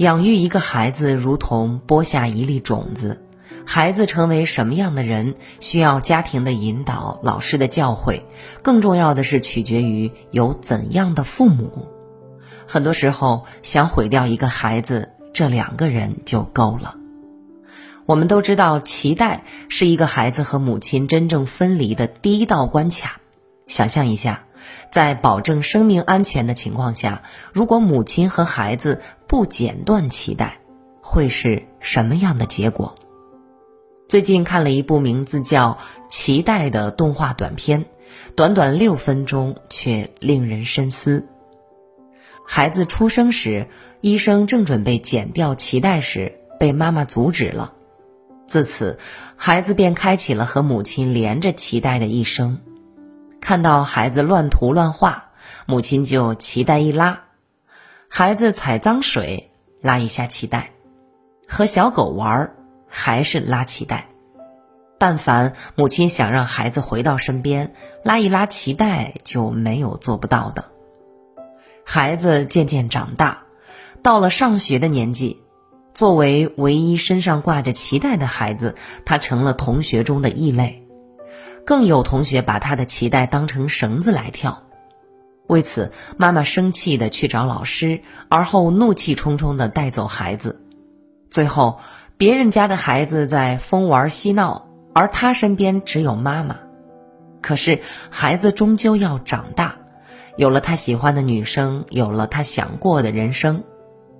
养育一个孩子如同播下一粒种子，孩子成为什么样的人，需要家庭的引导、老师的教诲，更重要的是取决于有怎样的父母。很多时候，想毁掉一个孩子，这两个人就够了。我们都知道，脐带是一个孩子和母亲真正分离的第一道关卡。想象一下，在保证生命安全的情况下，如果母亲和孩子不剪断脐带，会是什么样的结果？最近看了一部名字叫《脐带》的动画短片，短短六分钟却令人深思。孩子出生时，医生正准备剪掉脐带时，被妈妈阻止了。自此，孩子便开启了和母亲连着脐带的一生。看到孩子乱涂乱画，母亲就脐带一拉；孩子踩脏水，拉一下脐带；和小狗玩，还是拉脐带。但凡母亲想让孩子回到身边，拉一拉脐带就没有做不到的。孩子渐渐长大，到了上学的年纪。作为唯一身上挂着脐带的孩子，他成了同学中的异类。更有同学把他的脐带当成绳子来跳。为此，妈妈生气的去找老师，而后怒气冲冲的带走孩子。最后，别人家的孩子在疯玩嬉闹，而他身边只有妈妈。可是，孩子终究要长大，有了他喜欢的女生，有了他想过的人生。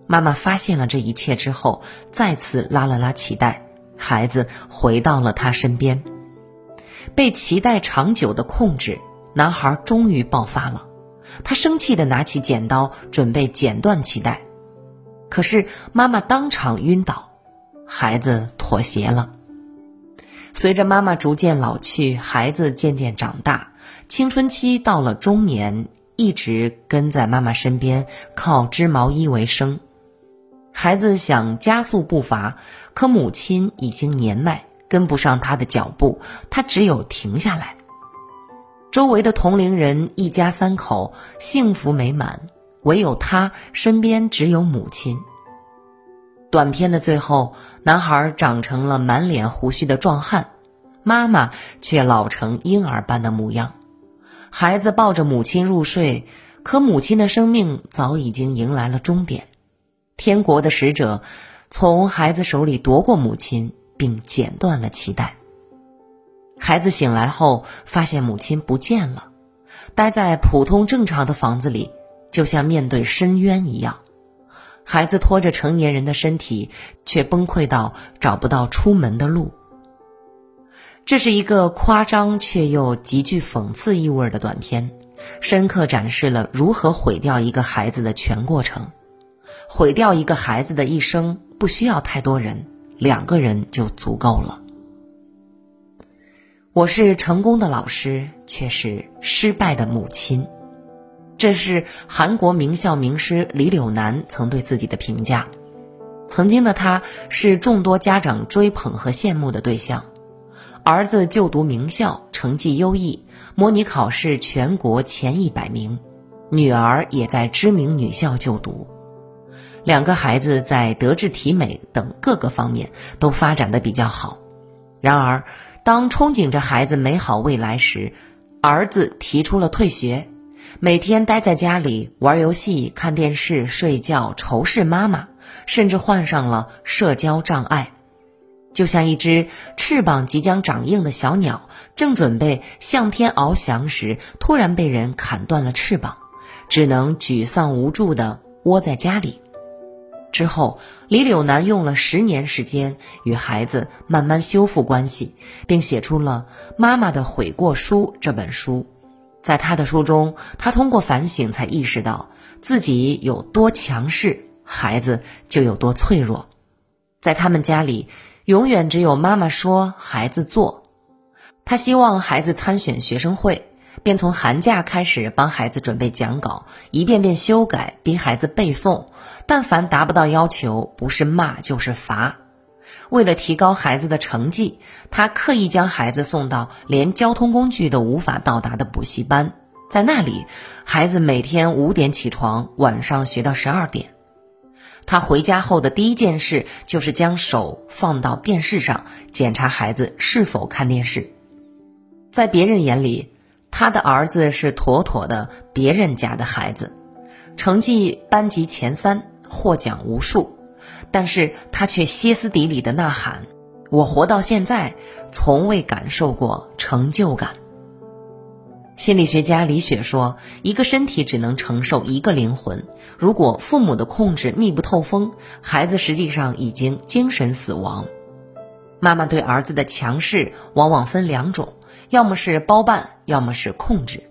妈妈发现了这一切之后，再次拉了拉脐带，孩子回到了他身边。被脐带长久的控制，男孩终于爆发了。他生气的拿起剪刀，准备剪断脐带，可是妈妈当场晕倒，孩子妥协了。随着妈妈逐渐老去，孩子渐渐长大，青春期到了中年，一直跟在妈妈身边，靠织毛衣为生。孩子想加速步伐，可母亲已经年迈，跟不上他的脚步，他只有停下来。周围的同龄人一家三口幸福美满，唯有他身边只有母亲。短片的最后，男孩长成了满脸胡须的壮汉，妈妈却老成婴儿般的模样。孩子抱着母亲入睡，可母亲的生命早已经迎来了终点。天国的使者从孩子手里夺过母亲，并剪断了脐带。孩子醒来后，发现母亲不见了。待在普通正常的房子里，就像面对深渊一样。孩子拖着成年人的身体，却崩溃到找不到出门的路。这是一个夸张却又极具讽刺意味的短片，深刻展示了如何毁掉一个孩子的全过程。毁掉一个孩子的一生不需要太多人，两个人就足够了。我是成功的老师，却是失败的母亲，这是韩国名校名师李柳南曾对自己的评价。曾经的他是众多家长追捧和羡慕的对象，儿子就读名校，成绩优异，模拟考试全国前一百名，女儿也在知名女校就读。两个孩子在德智体美等各个方面都发展的比较好，然而，当憧憬着孩子美好未来时，儿子提出了退学，每天待在家里玩游戏、看电视、睡觉，仇视妈妈，甚至患上了社交障碍，就像一只翅膀即将长硬的小鸟，正准备向天翱翔时，突然被人砍断了翅膀，只能沮丧无助地窝在家里。之后，李柳南用了十年时间与孩子慢慢修复关系，并写出了《妈妈的悔过书》这本书。在他的书中，他通过反省才意识到自己有多强势，孩子就有多脆弱。在他们家里，永远只有妈妈说，孩子做。他希望孩子参选学生会。便从寒假开始帮孩子准备讲稿，一遍遍修改，逼孩子背诵。但凡达不到要求，不是骂就是罚。为了提高孩子的成绩，他刻意将孩子送到连交通工具都无法到达的补习班，在那里，孩子每天五点起床，晚上学到十二点。他回家后的第一件事就是将手放到电视上，检查孩子是否看电视。在别人眼里，他的儿子是妥妥的别人家的孩子，成绩班级前三，获奖无数，但是他却歇斯底里的呐喊：“我活到现在，从未感受过成就感。”心理学家李雪说：“一个身体只能承受一个灵魂。如果父母的控制密不透风，孩子实际上已经精神死亡。”妈妈对儿子的强势往往分两种，要么是包办，要么是控制。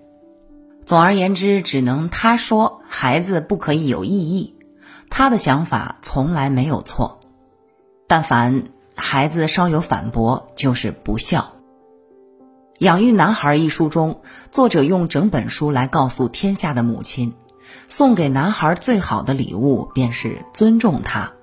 总而言之，只能他说孩子不可以有异议，他的想法从来没有错。但凡孩子稍有反驳，就是不孝。《养育男孩》一书中，作者用整本书来告诉天下的母亲，送给男孩最好的礼物便是尊重他。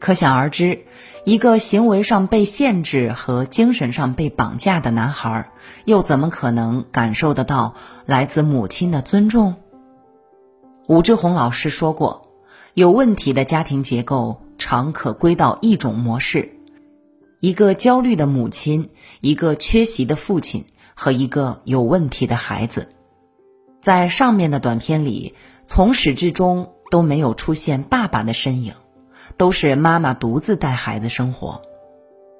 可想而知，一个行为上被限制和精神上被绑架的男孩，又怎么可能感受得到来自母亲的尊重？武志红老师说过，有问题的家庭结构常可归到一种模式。一个焦虑的母亲，一个缺席的父亲和一个有问题的孩子，在上面的短片里，从始至终都没有出现爸爸的身影，都是妈妈独自带孩子生活。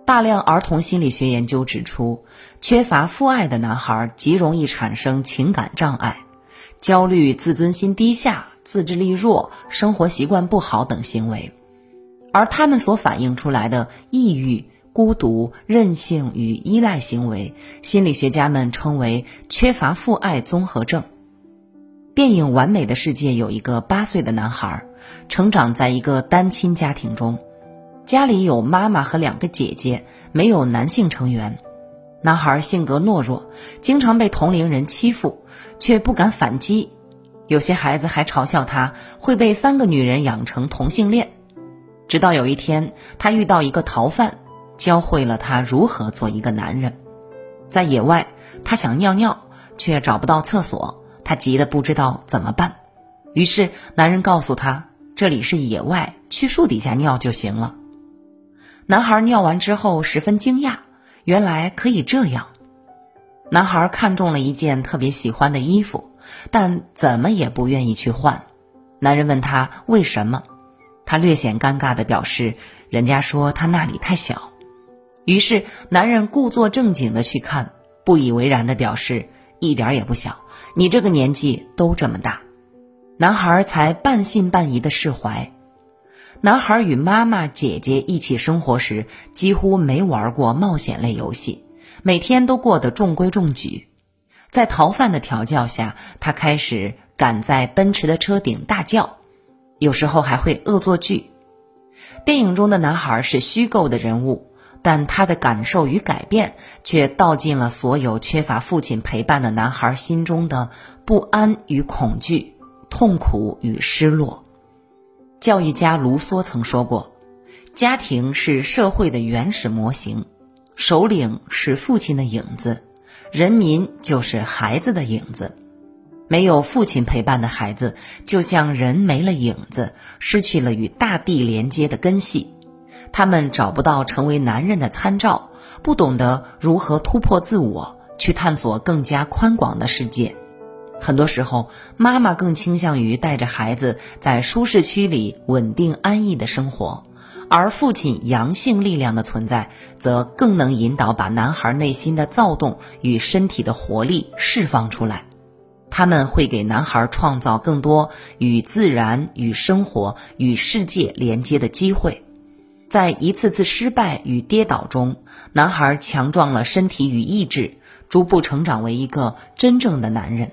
大量儿童心理学研究指出，缺乏父爱的男孩极容易产生情感障碍、焦虑、自尊心低下、自制力弱、生活习惯不好等行为，而他们所反映出来的抑郁。孤独、任性与依赖行为，心理学家们称为缺乏父爱综合症。电影《完美的世界》有一个八岁的男孩，成长在一个单亲家庭中，家里有妈妈和两个姐姐，没有男性成员。男孩性格懦弱，经常被同龄人欺负，却不敢反击。有些孩子还嘲笑他会被三个女人养成同性恋。直到有一天，他遇到一个逃犯。教会了他如何做一个男人。在野外，他想尿尿，却找不到厕所，他急得不知道怎么办。于是，男人告诉他：“这里是野外，去树底下尿就行了。”男孩尿完之后十分惊讶，原来可以这样。男孩看中了一件特别喜欢的衣服，但怎么也不愿意去换。男人问他为什么，他略显尴尬的表示：“人家说他那里太小。”于是，男人故作正经的去看，不以为然的表示一点也不小，你这个年纪都这么大。男孩才半信半疑的释怀。男孩与妈妈、姐姐一起生活时，几乎没玩过冒险类游戏，每天都过得中规中矩。在逃犯的调教下，他开始敢在奔驰的车顶大叫，有时候还会恶作剧。电影中的男孩是虚构的人物。但他的感受与改变，却道尽了所有缺乏父亲陪伴的男孩心中的不安与恐惧、痛苦与失落。教育家卢梭曾说过：“家庭是社会的原始模型，首领是父亲的影子，人民就是孩子的影子。没有父亲陪伴的孩子，就像人没了影子，失去了与大地连接的根系。”他们找不到成为男人的参照，不懂得如何突破自我，去探索更加宽广的世界。很多时候，妈妈更倾向于带着孩子在舒适区里稳定安逸的生活，而父亲阳性力量的存在，则更能引导把男孩内心的躁动与身体的活力释放出来。他们会给男孩创造更多与自然、与生活、与世界连接的机会。在一次次失败与跌倒中，男孩强壮了身体与意志，逐步成长为一个真正的男人。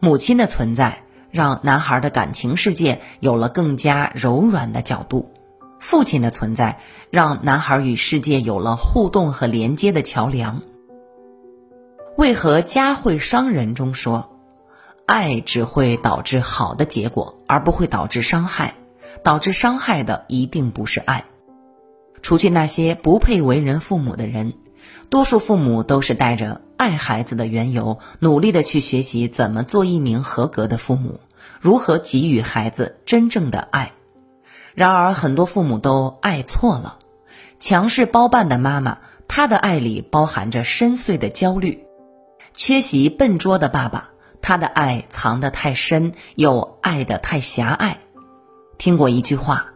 母亲的存在让男孩的感情世界有了更加柔软的角度，父亲的存在让男孩与世界有了互动和连接的桥梁。为何家会伤人？中说，爱只会导致好的结果，而不会导致伤害。导致伤害的一定不是爱。除去那些不配为人父母的人，多数父母都是带着爱孩子的缘由，努力的去学习怎么做一名合格的父母，如何给予孩子真正的爱。然而，很多父母都爱错了。强势包办的妈妈，她的爱里包含着深邃的焦虑；缺席笨拙的爸爸，他的爱藏得太深，又爱得太狭隘。听过一句话：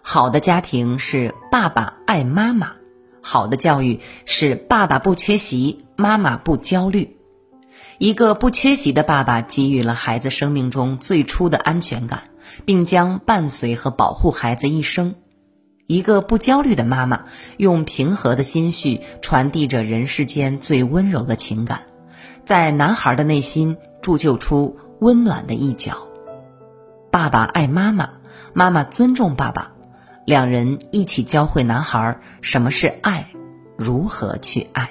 好的家庭是爸爸爱妈妈，好的教育是爸爸不缺席，妈妈不焦虑。一个不缺席的爸爸，给予了孩子生命中最初的安全感。并将伴随和保护孩子一生。一个不焦虑的妈妈，用平和的心绪传递着人世间最温柔的情感，在男孩的内心铸就出温暖的一角。爸爸爱妈妈，妈妈尊重爸爸，两人一起教会男孩什么是爱，如何去爱。